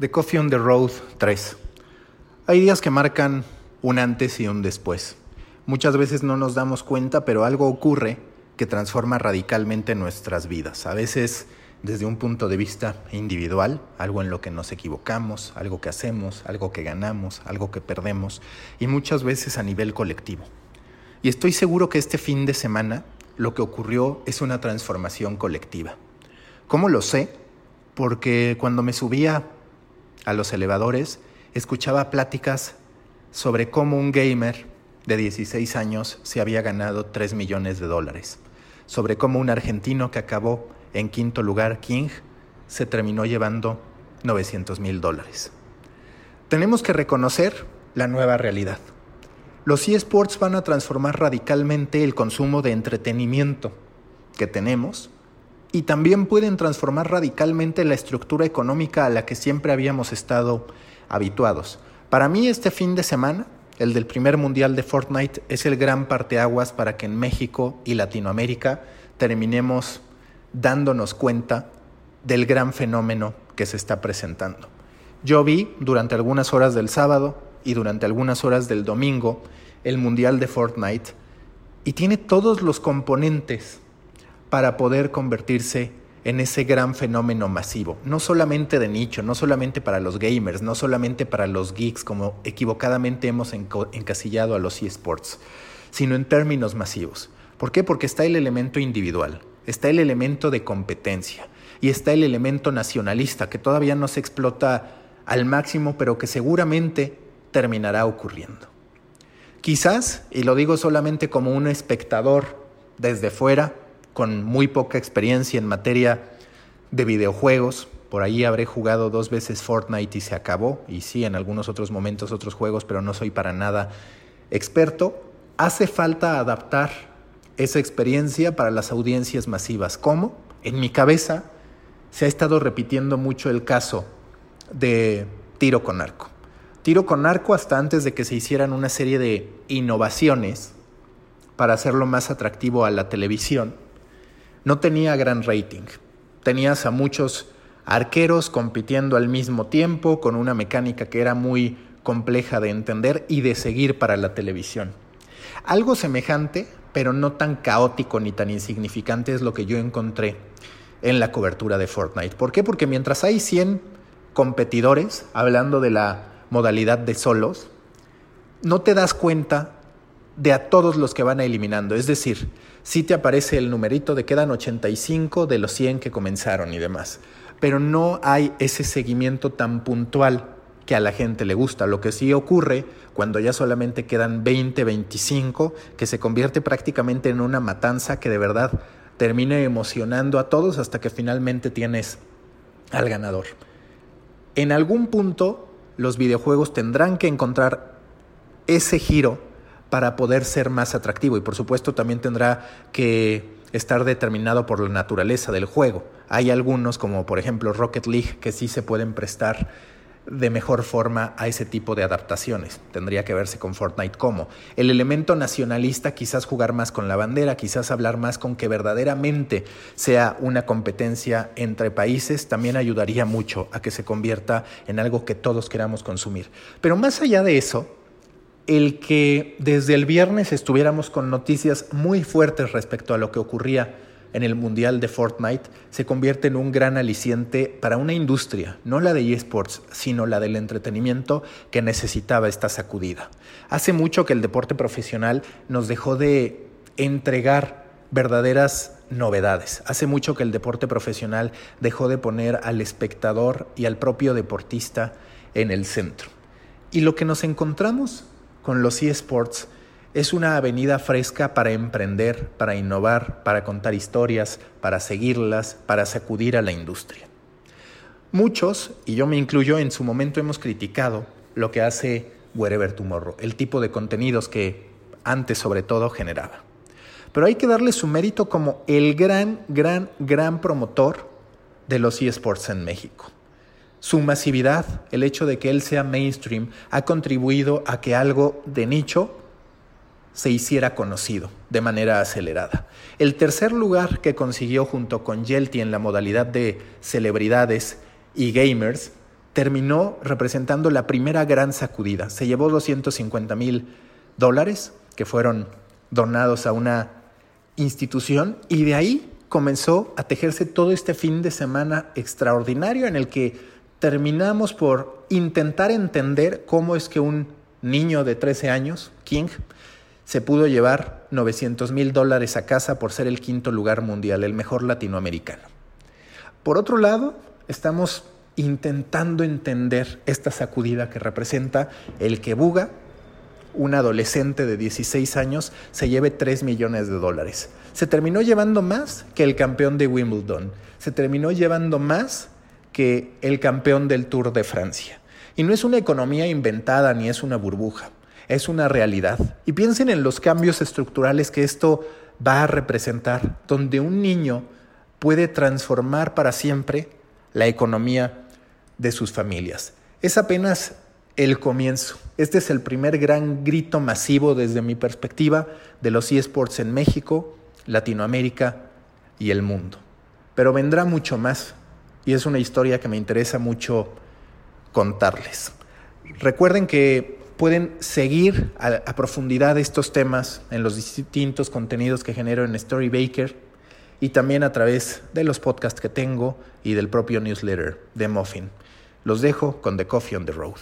The Coffee on the Road 3. Hay días que marcan un antes y un después. Muchas veces no nos damos cuenta, pero algo ocurre que transforma radicalmente nuestras vidas. A veces desde un punto de vista individual, algo en lo que nos equivocamos, algo que hacemos, algo que ganamos, algo que perdemos, y muchas veces a nivel colectivo. Y estoy seguro que este fin de semana lo que ocurrió es una transformación colectiva. ¿Cómo lo sé? Porque cuando me subía a los elevadores, escuchaba pláticas sobre cómo un gamer de 16 años se había ganado 3 millones de dólares, sobre cómo un argentino que acabó en quinto lugar, King, se terminó llevando 900 mil dólares. Tenemos que reconocer la nueva realidad. Los eSports van a transformar radicalmente el consumo de entretenimiento que tenemos y también pueden transformar radicalmente la estructura económica a la que siempre habíamos estado habituados. Para mí este fin de semana, el del primer mundial de Fortnite, es el gran parteaguas para que en México y Latinoamérica terminemos dándonos cuenta del gran fenómeno que se está presentando. Yo vi durante algunas horas del sábado y durante algunas horas del domingo el Mundial de Fortnite y tiene todos los componentes para poder convertirse en ese gran fenómeno masivo, no solamente de nicho, no solamente para los gamers, no solamente para los geeks, como equivocadamente hemos encasillado a los eSports, sino en términos masivos. ¿Por qué? Porque está el elemento individual, está el elemento de competencia y está el elemento nacionalista que todavía no se explota al máximo, pero que seguramente terminará ocurriendo. Quizás, y lo digo solamente como un espectador desde fuera, con muy poca experiencia en materia de videojuegos, por ahí habré jugado dos veces Fortnite y se acabó, y sí, en algunos otros momentos otros juegos, pero no soy para nada experto, hace falta adaptar esa experiencia para las audiencias masivas. ¿Cómo? En mi cabeza se ha estado repitiendo mucho el caso de tiro con arco. Tiro con arco hasta antes de que se hicieran una serie de innovaciones para hacerlo más atractivo a la televisión, no tenía gran rating. Tenías a muchos arqueros compitiendo al mismo tiempo con una mecánica que era muy compleja de entender y de seguir para la televisión. Algo semejante pero no tan caótico ni tan insignificante es lo que yo encontré en la cobertura de Fortnite. ¿Por qué? Porque mientras hay 100 competidores, hablando de la modalidad de solos, no te das cuenta de a todos los que van eliminando. Es decir, si te aparece el numerito de quedan 85 de los 100 que comenzaron y demás. Pero no hay ese seguimiento tan puntual que a la gente le gusta. Lo que sí ocurre cuando ya solamente quedan 20, 25, que se convierte prácticamente en una matanza que de verdad termine emocionando a todos hasta que finalmente tienes al ganador. En algún punto los videojuegos tendrán que encontrar ese giro para poder ser más atractivo y por supuesto también tendrá que estar determinado por la naturaleza del juego. Hay algunos como por ejemplo Rocket League que sí se pueden prestar de mejor forma a ese tipo de adaptaciones. Tendría que verse con Fortnite como. El elemento nacionalista, quizás jugar más con la bandera, quizás hablar más con que verdaderamente sea una competencia entre países, también ayudaría mucho a que se convierta en algo que todos queramos consumir. Pero más allá de eso, el que desde el viernes estuviéramos con noticias muy fuertes respecto a lo que ocurría en el Mundial de Fortnite se convierte en un gran aliciente para una industria, no la de eSports, sino la del entretenimiento que necesitaba esta sacudida. Hace mucho que el deporte profesional nos dejó de entregar verdaderas novedades. Hace mucho que el deporte profesional dejó de poner al espectador y al propio deportista en el centro. Y lo que nos encontramos con los eSports es una avenida fresca para emprender, para innovar, para contar historias, para seguirlas, para sacudir a la industria. Muchos, y yo me incluyo, en su momento hemos criticado lo que hace Wherever Tomorrow, el tipo de contenidos que antes sobre todo generaba. Pero hay que darle su mérito como el gran, gran, gran promotor de los eSports en México. Su masividad, el hecho de que él sea mainstream, ha contribuido a que algo de nicho se hiciera conocido de manera acelerada. El tercer lugar que consiguió junto con Yelty en la modalidad de celebridades y gamers terminó representando la primera gran sacudida. Se llevó 250 mil dólares que fueron donados a una institución y de ahí comenzó a tejerse todo este fin de semana extraordinario en el que terminamos por intentar entender cómo es que un niño de 13 años, King, se pudo llevar 900 mil dólares a casa por ser el quinto lugar mundial, el mejor latinoamericano. Por otro lado, estamos intentando entender esta sacudida que representa el que Buga, un adolescente de 16 años, se lleve 3 millones de dólares. Se terminó llevando más que el campeón de Wimbledon. Se terminó llevando más el campeón del Tour de Francia. Y no es una economía inventada ni es una burbuja, es una realidad. Y piensen en los cambios estructurales que esto va a representar, donde un niño puede transformar para siempre la economía de sus familias. Es apenas el comienzo. Este es el primer gran grito masivo desde mi perspectiva de los eSports en México, Latinoamérica y el mundo. Pero vendrá mucho más y es una historia que me interesa mucho contarles. Recuerden que pueden seguir a, profundidad estos temas en los distintos contenidos que genero en Story Baker y también a través de los podcasts que tengo y del propio newsletter de Muffin. Los dejo con The Coffee on the Road.